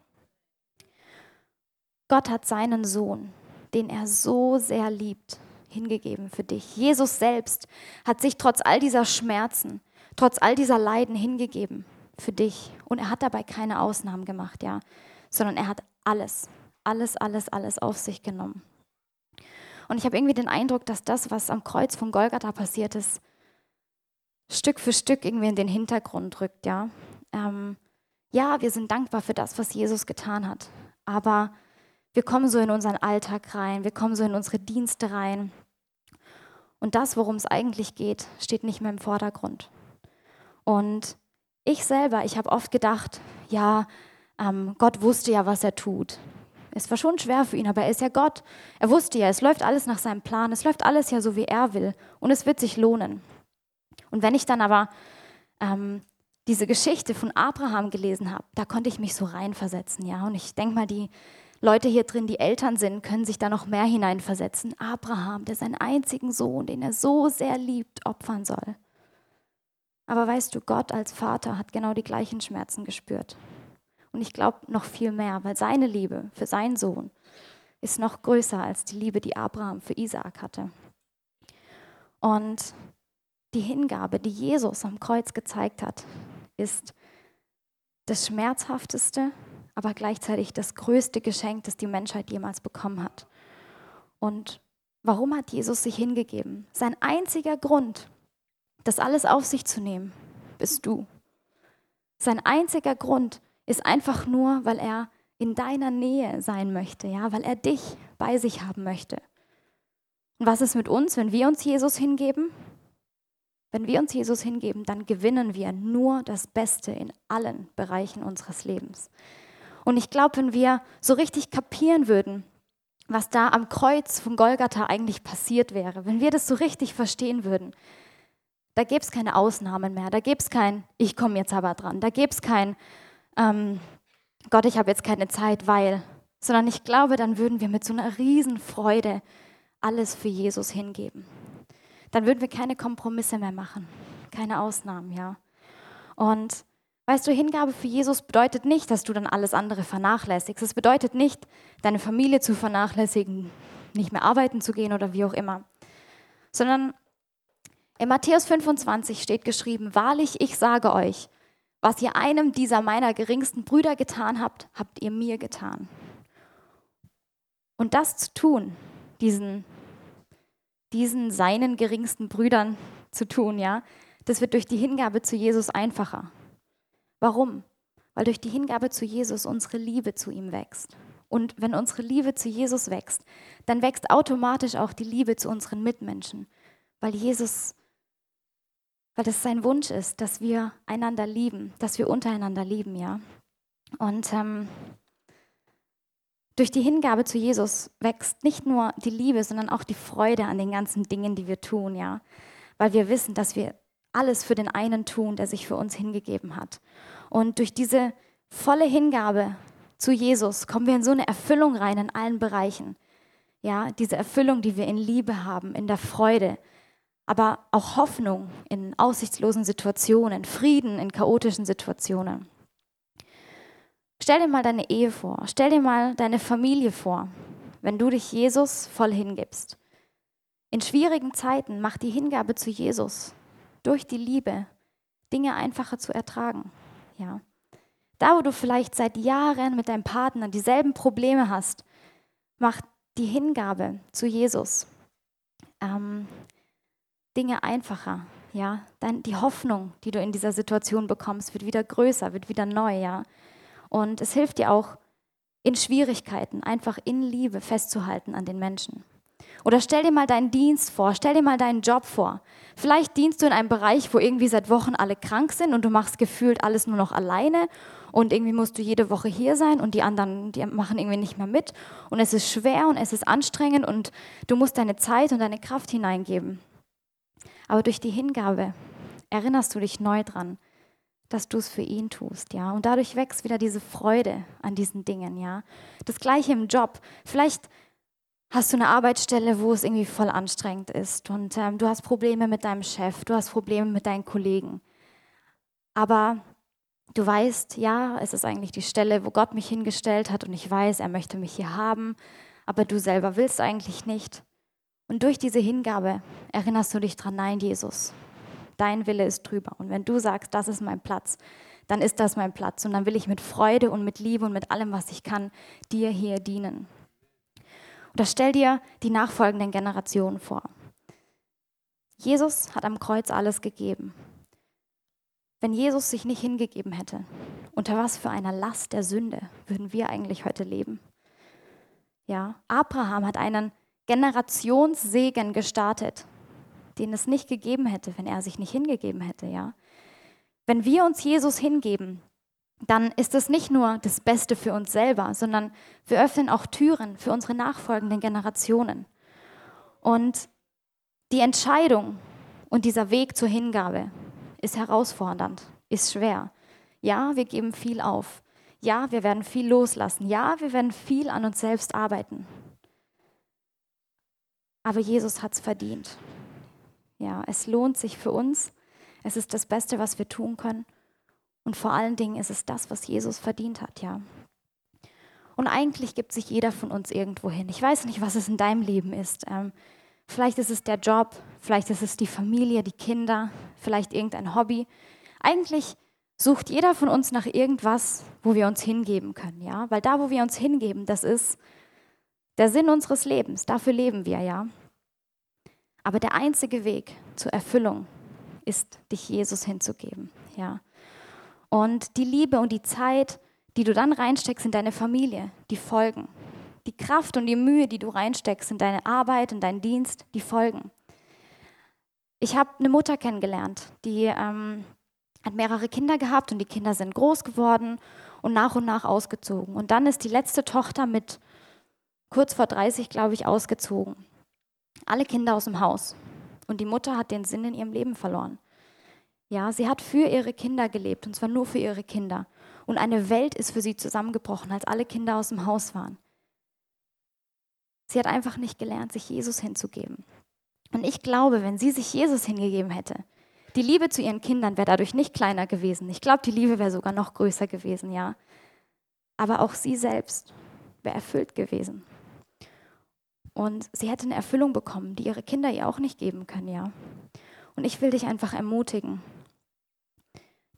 Gott hat seinen Sohn, den er so sehr liebt, hingegeben für dich. Jesus selbst hat sich trotz all dieser Schmerzen, trotz all dieser Leiden hingegeben für dich. Und er hat dabei keine Ausnahmen gemacht, ja, sondern er hat alles, alles, alles, alles auf sich genommen. Und ich habe irgendwie den Eindruck, dass das, was am Kreuz von Golgatha passiert ist, Stück für Stück irgendwie in den Hintergrund rückt, ja. Ähm, ja, wir sind dankbar für das, was Jesus getan hat, aber wir kommen so in unseren Alltag rein, wir kommen so in unsere Dienste rein. Und das, worum es eigentlich geht, steht nicht mehr im Vordergrund. Und ich selber, ich habe oft gedacht, ja, ähm, Gott wusste ja, was er tut. Es war schon schwer für ihn, aber er ist ja Gott. Er wusste ja, es läuft alles nach seinem Plan, es läuft alles ja so, wie er will. Und es wird sich lohnen. Und wenn ich dann aber ähm, diese Geschichte von Abraham gelesen habe, da konnte ich mich so reinversetzen, ja. Und ich denke mal, die Leute hier drin, die Eltern sind, können sich da noch mehr hineinversetzen. Abraham, der seinen einzigen Sohn, den er so sehr liebt, opfern soll. Aber weißt du, Gott als Vater hat genau die gleichen Schmerzen gespürt. Und ich glaube noch viel mehr, weil seine Liebe für seinen Sohn ist noch größer als die Liebe, die Abraham für Isaak hatte. Und die Hingabe, die Jesus am Kreuz gezeigt hat, ist das Schmerzhafteste, aber gleichzeitig das größte Geschenk, das die Menschheit jemals bekommen hat. Und warum hat Jesus sich hingegeben? Sein einziger Grund, das alles auf sich zu nehmen, bist du. Sein einziger Grund ist einfach nur, weil er in deiner Nähe sein möchte, ja, weil er dich bei sich haben möchte. Und was ist mit uns, wenn wir uns Jesus hingeben? Wenn wir uns Jesus hingeben, dann gewinnen wir nur das Beste in allen Bereichen unseres Lebens. Und ich glaube, wenn wir so richtig kapieren würden, was da am Kreuz von Golgatha eigentlich passiert wäre, wenn wir das so richtig verstehen würden, da gäbe es keine Ausnahmen mehr, da gäbe es kein, ich komme jetzt aber dran, da gäbe es kein, ähm, Gott, ich habe jetzt keine Zeit, weil, sondern ich glaube, dann würden wir mit so einer Riesenfreude alles für Jesus hingeben. Dann würden wir keine Kompromisse mehr machen, keine Ausnahmen, ja. Und Weißt du, Hingabe für Jesus bedeutet nicht, dass du dann alles andere vernachlässigst. Es bedeutet nicht, deine Familie zu vernachlässigen, nicht mehr arbeiten zu gehen oder wie auch immer. Sondern in Matthäus 25 steht geschrieben, wahrlich, ich sage euch, was ihr einem dieser meiner geringsten Brüder getan habt, habt ihr mir getan. Und das zu tun, diesen, diesen seinen geringsten Brüdern zu tun, ja, das wird durch die Hingabe zu Jesus einfacher. Warum? Weil durch die Hingabe zu Jesus unsere Liebe zu ihm wächst. Und wenn unsere Liebe zu Jesus wächst, dann wächst automatisch auch die Liebe zu unseren Mitmenschen, weil Jesus, weil das sein Wunsch ist, dass wir einander lieben, dass wir untereinander lieben, ja. Und ähm, durch die Hingabe zu Jesus wächst nicht nur die Liebe, sondern auch die Freude an den ganzen Dingen, die wir tun, ja. Weil wir wissen, dass wir alles für den einen tun, der sich für uns hingegeben hat. Und durch diese volle Hingabe zu Jesus kommen wir in so eine Erfüllung rein in allen Bereichen. Ja, diese Erfüllung, die wir in Liebe haben, in der Freude, aber auch Hoffnung in aussichtslosen Situationen, Frieden in chaotischen Situationen. Stell dir mal deine Ehe vor, stell dir mal deine Familie vor, wenn du dich Jesus voll hingibst. In schwierigen Zeiten macht die Hingabe zu Jesus durch die Liebe Dinge einfacher zu ertragen. Ja. Da, wo du vielleicht seit Jahren mit deinem Partner dieselben Probleme hast, macht die Hingabe zu Jesus ähm, Dinge einfacher. Ja, Dann die Hoffnung, die du in dieser Situation bekommst, wird wieder größer, wird wieder neu. Ja, und es hilft dir auch in Schwierigkeiten einfach in Liebe festzuhalten an den Menschen. Oder stell dir mal deinen Dienst vor, stell dir mal deinen Job vor. Vielleicht dienst du in einem Bereich, wo irgendwie seit Wochen alle krank sind und du machst gefühlt alles nur noch alleine und irgendwie musst du jede Woche hier sein und die anderen, die machen irgendwie nicht mehr mit und es ist schwer und es ist anstrengend und du musst deine Zeit und deine Kraft hineingeben. Aber durch die Hingabe erinnerst du dich neu dran, dass du es für ihn tust, ja. Und dadurch wächst wieder diese Freude an diesen Dingen, ja. Das gleiche im Job. Vielleicht hast du eine Arbeitsstelle, wo es irgendwie voll anstrengend ist und ähm, du hast Probleme mit deinem Chef, du hast Probleme mit deinen Kollegen. Aber du weißt, ja, es ist eigentlich die Stelle, wo Gott mich hingestellt hat und ich weiß, er möchte mich hier haben, aber du selber willst eigentlich nicht. Und durch diese Hingabe erinnerst du dich dran, nein, Jesus, dein Wille ist drüber. Und wenn du sagst, das ist mein Platz, dann ist das mein Platz. Und dann will ich mit Freude und mit Liebe und mit allem, was ich kann, dir hier dienen. Oder stell dir die nachfolgenden Generationen vor. Jesus hat am Kreuz alles gegeben. Wenn Jesus sich nicht hingegeben hätte, unter was für einer Last der Sünde würden wir eigentlich heute leben? Ja, Abraham hat einen Generationssegen gestartet den es nicht gegeben hätte, wenn er sich nicht hingegeben hätte, ja. Wenn wir uns Jesus hingeben, dann ist es nicht nur das Beste für uns selber, sondern wir öffnen auch Türen für unsere nachfolgenden Generationen. Und die Entscheidung und dieser Weg zur Hingabe ist herausfordernd, ist schwer. Ja, wir geben viel auf. Ja, wir werden viel loslassen. Ja, wir werden viel an uns selbst arbeiten. Aber Jesus hat es verdient. Ja, es lohnt sich für uns. Es ist das Beste, was wir tun können. Und vor allen Dingen ist es das, was Jesus verdient hat, ja. Und eigentlich gibt sich jeder von uns irgendwo hin. Ich weiß nicht, was es in deinem Leben ist. Ähm, vielleicht ist es der Job, vielleicht ist es die Familie, die Kinder, vielleicht irgendein Hobby. Eigentlich sucht jeder von uns nach irgendwas, wo wir uns hingeben können, ja. Weil da, wo wir uns hingeben, das ist der Sinn unseres Lebens. Dafür leben wir, ja. Aber der einzige Weg zur Erfüllung ist, dich Jesus hinzugeben. Ja. Und die Liebe und die Zeit, die du dann reinsteckst in deine Familie, die folgen. Die Kraft und die Mühe, die du reinsteckst in deine Arbeit, in deinen Dienst, die folgen. Ich habe eine Mutter kennengelernt, die ähm, hat mehrere Kinder gehabt und die Kinder sind groß geworden und nach und nach ausgezogen. Und dann ist die letzte Tochter mit kurz vor 30, glaube ich, ausgezogen alle Kinder aus dem Haus. Und die Mutter hat den Sinn in ihrem Leben verloren. Ja, sie hat für ihre Kinder gelebt, und zwar nur für ihre Kinder. Und eine Welt ist für sie zusammengebrochen, als alle Kinder aus dem Haus waren. Sie hat einfach nicht gelernt, sich Jesus hinzugeben. Und ich glaube, wenn sie sich Jesus hingegeben hätte, die Liebe zu ihren Kindern wäre dadurch nicht kleiner gewesen. Ich glaube, die Liebe wäre sogar noch größer gewesen, ja. Aber auch sie selbst wäre erfüllt gewesen. Und sie hätte eine Erfüllung bekommen, die ihre Kinder ihr auch nicht geben können, ja. Und ich will dich einfach ermutigen,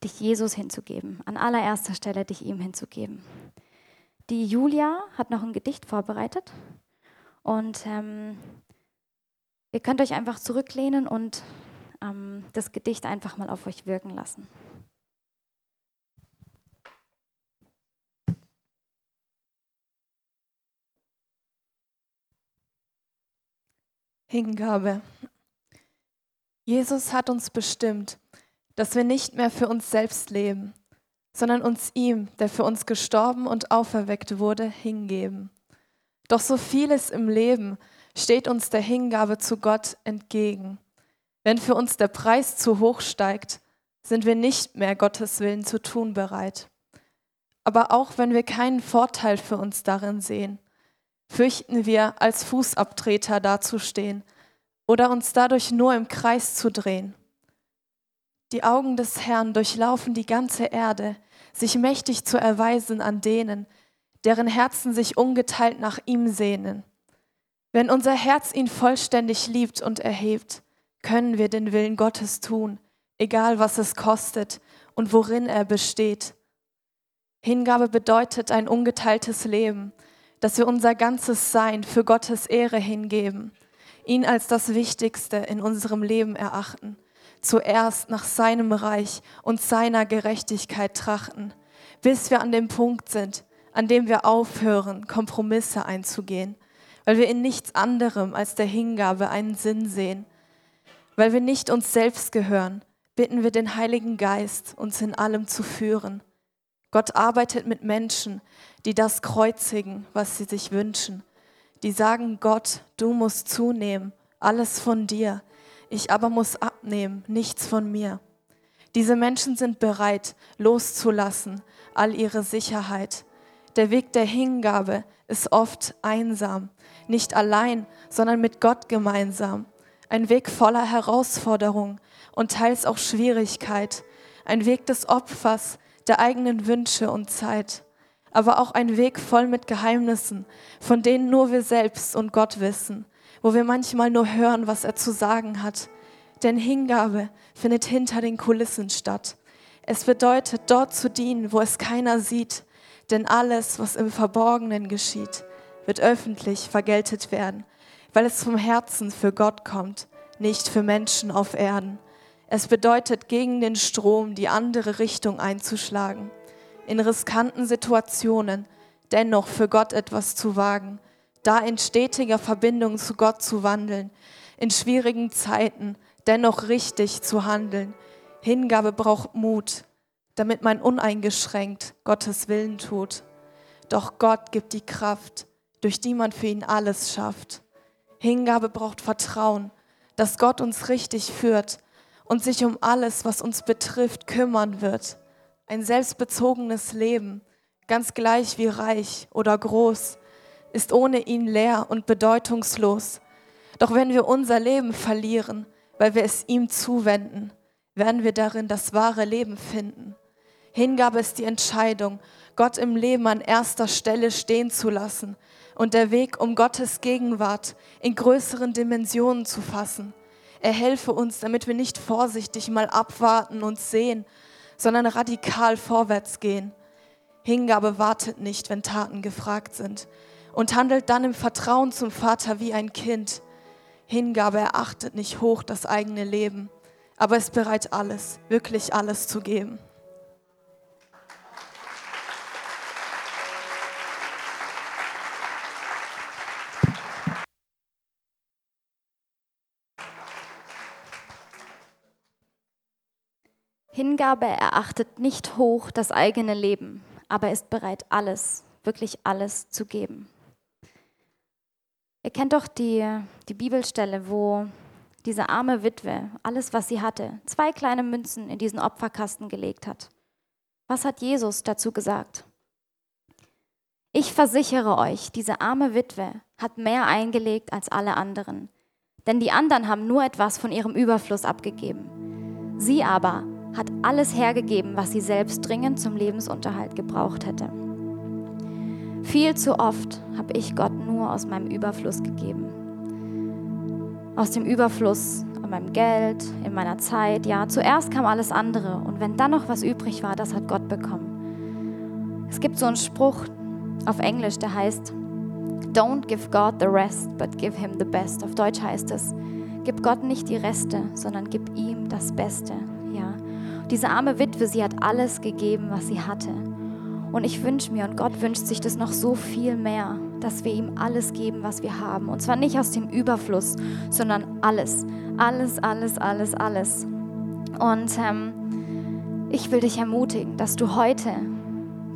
dich Jesus hinzugeben, an allererster Stelle dich ihm hinzugeben. Die Julia hat noch ein Gedicht vorbereitet und ähm, ihr könnt euch einfach zurücklehnen und ähm, das Gedicht einfach mal auf euch wirken lassen. Hingabe. Jesus hat uns bestimmt dass wir nicht mehr für uns selbst leben, sondern uns ihm, der für uns gestorben und auferweckt wurde, hingeben. Doch so vieles im Leben steht uns der Hingabe zu Gott entgegen. Wenn für uns der Preis zu hoch steigt, sind wir nicht mehr Gottes Willen zu tun bereit. Aber auch wenn wir keinen Vorteil für uns darin sehen, fürchten wir, als Fußabtreter dazustehen oder uns dadurch nur im Kreis zu drehen. Die Augen des Herrn durchlaufen die ganze Erde, sich mächtig zu erweisen an denen, deren Herzen sich ungeteilt nach ihm sehnen. Wenn unser Herz ihn vollständig liebt und erhebt, können wir den Willen Gottes tun, egal was es kostet und worin er besteht. Hingabe bedeutet ein ungeteiltes Leben, dass wir unser ganzes Sein für Gottes Ehre hingeben, ihn als das Wichtigste in unserem Leben erachten, zuerst nach seinem Reich und seiner Gerechtigkeit trachten, bis wir an dem Punkt sind, an dem wir aufhören, Kompromisse einzugehen, weil wir in nichts anderem als der Hingabe einen Sinn sehen. Weil wir nicht uns selbst gehören, bitten wir den Heiligen Geist, uns in allem zu führen Gott arbeitet mit Menschen, die das kreuzigen, was sie sich wünschen. Die sagen, Gott, du musst zunehmen, alles von dir. Ich aber muss abnehmen, nichts von mir. Diese Menschen sind bereit, loszulassen, all ihre Sicherheit. Der Weg der Hingabe ist oft einsam, nicht allein, sondern mit Gott gemeinsam. Ein Weg voller Herausforderung und teils auch Schwierigkeit. Ein Weg des Opfers, der eigenen Wünsche und Zeit, aber auch ein Weg voll mit Geheimnissen, von denen nur wir selbst und Gott wissen, wo wir manchmal nur hören, was er zu sagen hat. Denn Hingabe findet hinter den Kulissen statt. Es bedeutet, dort zu dienen, wo es keiner sieht, denn alles, was im Verborgenen geschieht, wird öffentlich vergeltet werden, weil es vom Herzen für Gott kommt, nicht für Menschen auf Erden. Es bedeutet, gegen den Strom die andere Richtung einzuschlagen, in riskanten Situationen dennoch für Gott etwas zu wagen, da in stetiger Verbindung zu Gott zu wandeln, in schwierigen Zeiten dennoch richtig zu handeln. Hingabe braucht Mut, damit man uneingeschränkt Gottes Willen tut. Doch Gott gibt die Kraft, durch die man für ihn alles schafft. Hingabe braucht Vertrauen, dass Gott uns richtig führt und sich um alles, was uns betrifft, kümmern wird. Ein selbstbezogenes Leben, ganz gleich wie reich oder groß, ist ohne ihn leer und bedeutungslos. Doch wenn wir unser Leben verlieren, weil wir es ihm zuwenden, werden wir darin das wahre Leben finden. Hingabe ist die Entscheidung, Gott im Leben an erster Stelle stehen zu lassen und der Weg, um Gottes Gegenwart in größeren Dimensionen zu fassen. Er helfe uns, damit wir nicht vorsichtig mal abwarten und sehen, sondern radikal vorwärts gehen. Hingabe wartet nicht, wenn Taten gefragt sind und handelt dann im Vertrauen zum Vater wie ein Kind. Hingabe erachtet nicht hoch das eigene Leben, aber ist bereit, alles, wirklich alles zu geben. Hingabe erachtet nicht hoch das eigene Leben, aber ist bereit, alles, wirklich alles zu geben. Ihr kennt doch die, die Bibelstelle, wo diese arme Witwe alles, was sie hatte, zwei kleine Münzen in diesen Opferkasten gelegt hat. Was hat Jesus dazu gesagt? Ich versichere euch, diese arme Witwe hat mehr eingelegt als alle anderen, denn die anderen haben nur etwas von ihrem Überfluss abgegeben. Sie aber hat alles hergegeben, was sie selbst dringend zum Lebensunterhalt gebraucht hätte. Viel zu oft habe ich Gott nur aus meinem Überfluss gegeben. Aus dem Überfluss an meinem Geld, in meiner Zeit. Ja, zuerst kam alles andere und wenn dann noch was übrig war, das hat Gott bekommen. Es gibt so einen Spruch auf Englisch, der heißt, Don't give God the rest, but give him the best. Auf Deutsch heißt es, gib Gott nicht die Reste, sondern gib ihm das Beste. Ja. Diese arme Witwe, sie hat alles gegeben, was sie hatte. Und ich wünsche mir, und Gott wünscht sich das noch so viel mehr, dass wir ihm alles geben, was wir haben. Und zwar nicht aus dem Überfluss, sondern alles. Alles, alles, alles, alles. Und ähm, ich will dich ermutigen, dass du heute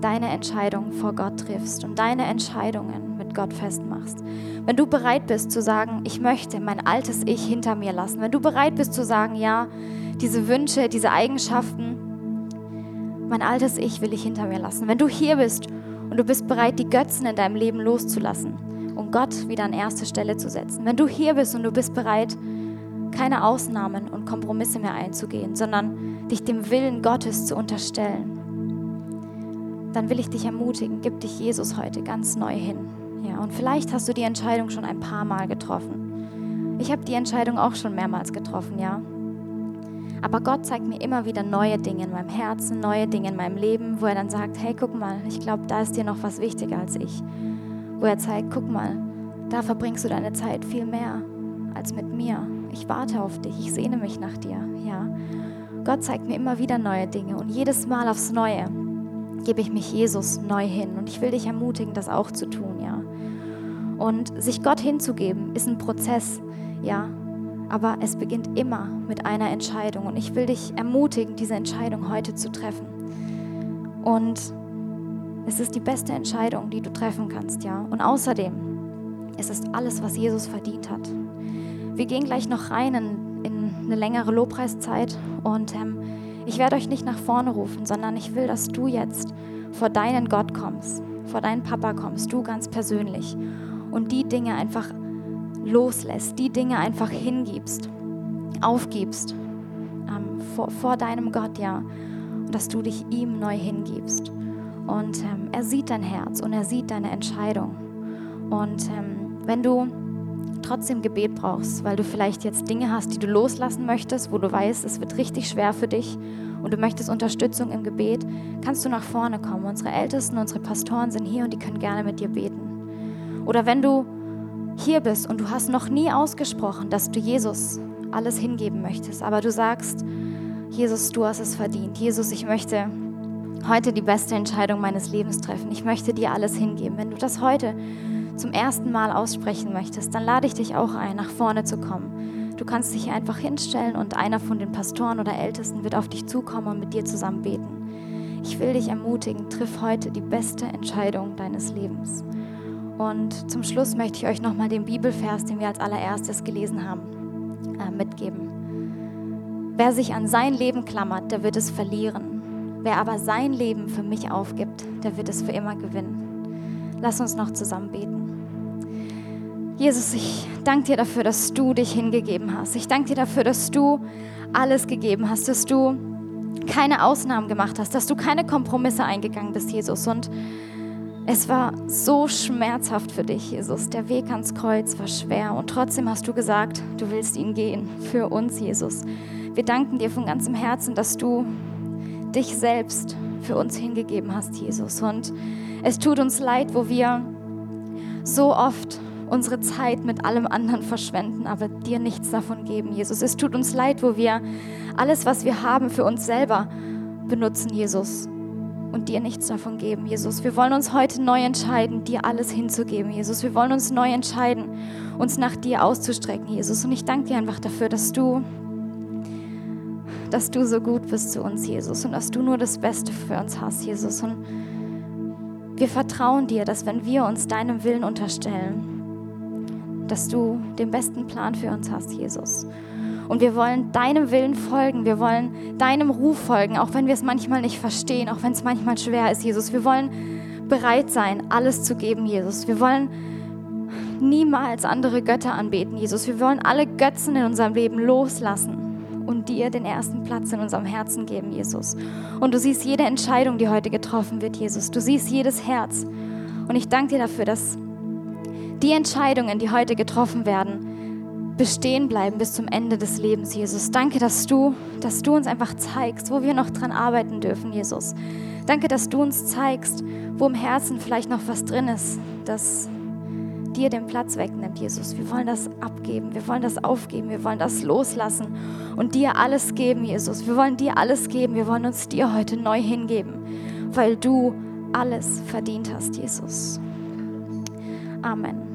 deine Entscheidung vor Gott triffst und deine Entscheidungen mit Gott festmachst. Wenn du bereit bist zu sagen, ich möchte mein altes Ich hinter mir lassen, wenn du bereit bist zu sagen, ja, diese Wünsche, diese Eigenschaften, mein altes Ich will ich hinter mir lassen. Wenn du hier bist und du bist bereit, die Götzen in deinem Leben loszulassen und Gott wieder an erste Stelle zu setzen. Wenn du hier bist und du bist bereit, keine Ausnahmen und Kompromisse mehr einzugehen, sondern dich dem Willen Gottes zu unterstellen, dann will ich dich ermutigen, gib dich Jesus heute ganz neu hin. Ja, und vielleicht hast du die Entscheidung schon ein paar Mal getroffen. Ich habe die Entscheidung auch schon mehrmals getroffen, ja. Aber Gott zeigt mir immer wieder neue Dinge in meinem Herzen, neue Dinge in meinem Leben, wo er dann sagt, hey, guck mal, ich glaube, da ist dir noch was wichtiger als ich. Wo er zeigt, guck mal, da verbringst du deine Zeit viel mehr als mit mir. Ich warte auf dich, ich sehne mich nach dir, ja. Gott zeigt mir immer wieder neue Dinge und jedes Mal aufs Neue gebe ich mich Jesus neu hin und ich will dich ermutigen, das auch zu tun, ja. Und sich Gott hinzugeben ist ein Prozess, ja, aber es beginnt immer mit einer Entscheidung. Und ich will dich ermutigen, diese Entscheidung heute zu treffen. Und es ist die beste Entscheidung, die du treffen kannst, ja. Und außerdem, es ist alles, was Jesus verdient hat. Wir gehen gleich noch rein in, in eine längere Lobpreiszeit und ähm, ich werde euch nicht nach vorne rufen, sondern ich will, dass du jetzt vor deinen Gott kommst, vor deinen Papa kommst, du ganz persönlich und die Dinge einfach loslässt, die Dinge einfach hingibst, aufgibst ähm, vor, vor, deinem Gott, ja, und dass du dich ihm neu hingibst. Und ähm, er sieht dein Herz und er sieht deine Entscheidung. Und ähm, wenn du trotzdem Gebet brauchst, weil du vielleicht jetzt Dinge hast, die du loslassen möchtest, wo du weißt, es wird richtig schwer für dich und du möchtest Unterstützung im Gebet, kannst du nach vorne kommen. Unsere Ältesten, unsere Pastoren sind hier und die können gerne mit dir beten. Oder wenn du hier bist und du hast noch nie ausgesprochen, dass du Jesus alles hingeben möchtest, aber du sagst, Jesus, du hast es verdient. Jesus, ich möchte heute die beste Entscheidung meines Lebens treffen. Ich möchte dir alles hingeben. Wenn du das heute zum ersten Mal aussprechen möchtest, dann lade ich dich auch ein, nach vorne zu kommen. Du kannst dich einfach hinstellen und einer von den Pastoren oder Ältesten wird auf dich zukommen und mit dir zusammen beten. Ich will dich ermutigen, triff heute die beste Entscheidung deines Lebens. Und zum Schluss möchte ich euch nochmal den Bibelvers, den wir als allererstes gelesen haben, äh, mitgeben. Wer sich an sein Leben klammert, der wird es verlieren. Wer aber sein Leben für mich aufgibt, der wird es für immer gewinnen. Lass uns noch zusammen beten. Jesus, ich danke dir dafür, dass du dich hingegeben hast. Ich danke dir dafür, dass du alles gegeben hast, dass du keine Ausnahmen gemacht hast, dass du keine Kompromisse eingegangen bist, Jesus. Und es war so schmerzhaft für dich, Jesus. Der Weg ans Kreuz war schwer und trotzdem hast du gesagt, du willst ihn gehen für uns, Jesus. Wir danken dir von ganzem Herzen, dass du dich selbst für uns hingegeben hast, Jesus. Und es tut uns leid, wo wir so oft unsere Zeit mit allem anderen verschwenden, aber dir nichts davon geben, Jesus. Es tut uns leid, wo wir alles, was wir haben, für uns selber benutzen, Jesus und dir nichts davon geben, Jesus. Wir wollen uns heute neu entscheiden, dir alles hinzugeben, Jesus. Wir wollen uns neu entscheiden, uns nach dir auszustrecken, Jesus. Und ich danke dir einfach dafür, dass du, dass du so gut bist zu uns, Jesus, und dass du nur das Beste für uns hast, Jesus. Und wir vertrauen dir, dass wenn wir uns deinem Willen unterstellen, dass du den besten Plan für uns hast, Jesus. Und wir wollen deinem Willen folgen. Wir wollen deinem Ruf folgen, auch wenn wir es manchmal nicht verstehen, auch wenn es manchmal schwer ist, Jesus. Wir wollen bereit sein, alles zu geben, Jesus. Wir wollen niemals andere Götter anbeten, Jesus. Wir wollen alle Götzen in unserem Leben loslassen und dir den ersten Platz in unserem Herzen geben, Jesus. Und du siehst jede Entscheidung, die heute getroffen wird, Jesus. Du siehst jedes Herz. Und ich danke dir dafür, dass die Entscheidungen, die heute getroffen werden, bestehen bleiben bis zum Ende des Lebens, Jesus. Danke, dass du, dass du uns einfach zeigst, wo wir noch dran arbeiten dürfen, Jesus. Danke, dass du uns zeigst, wo im Herzen vielleicht noch was drin ist, das dir den Platz wegnimmt, Jesus. Wir wollen das abgeben, wir wollen das aufgeben, wir wollen das loslassen und dir alles geben, Jesus. Wir wollen dir alles geben, wir wollen uns dir heute neu hingeben, weil du alles verdient hast, Jesus. Amen.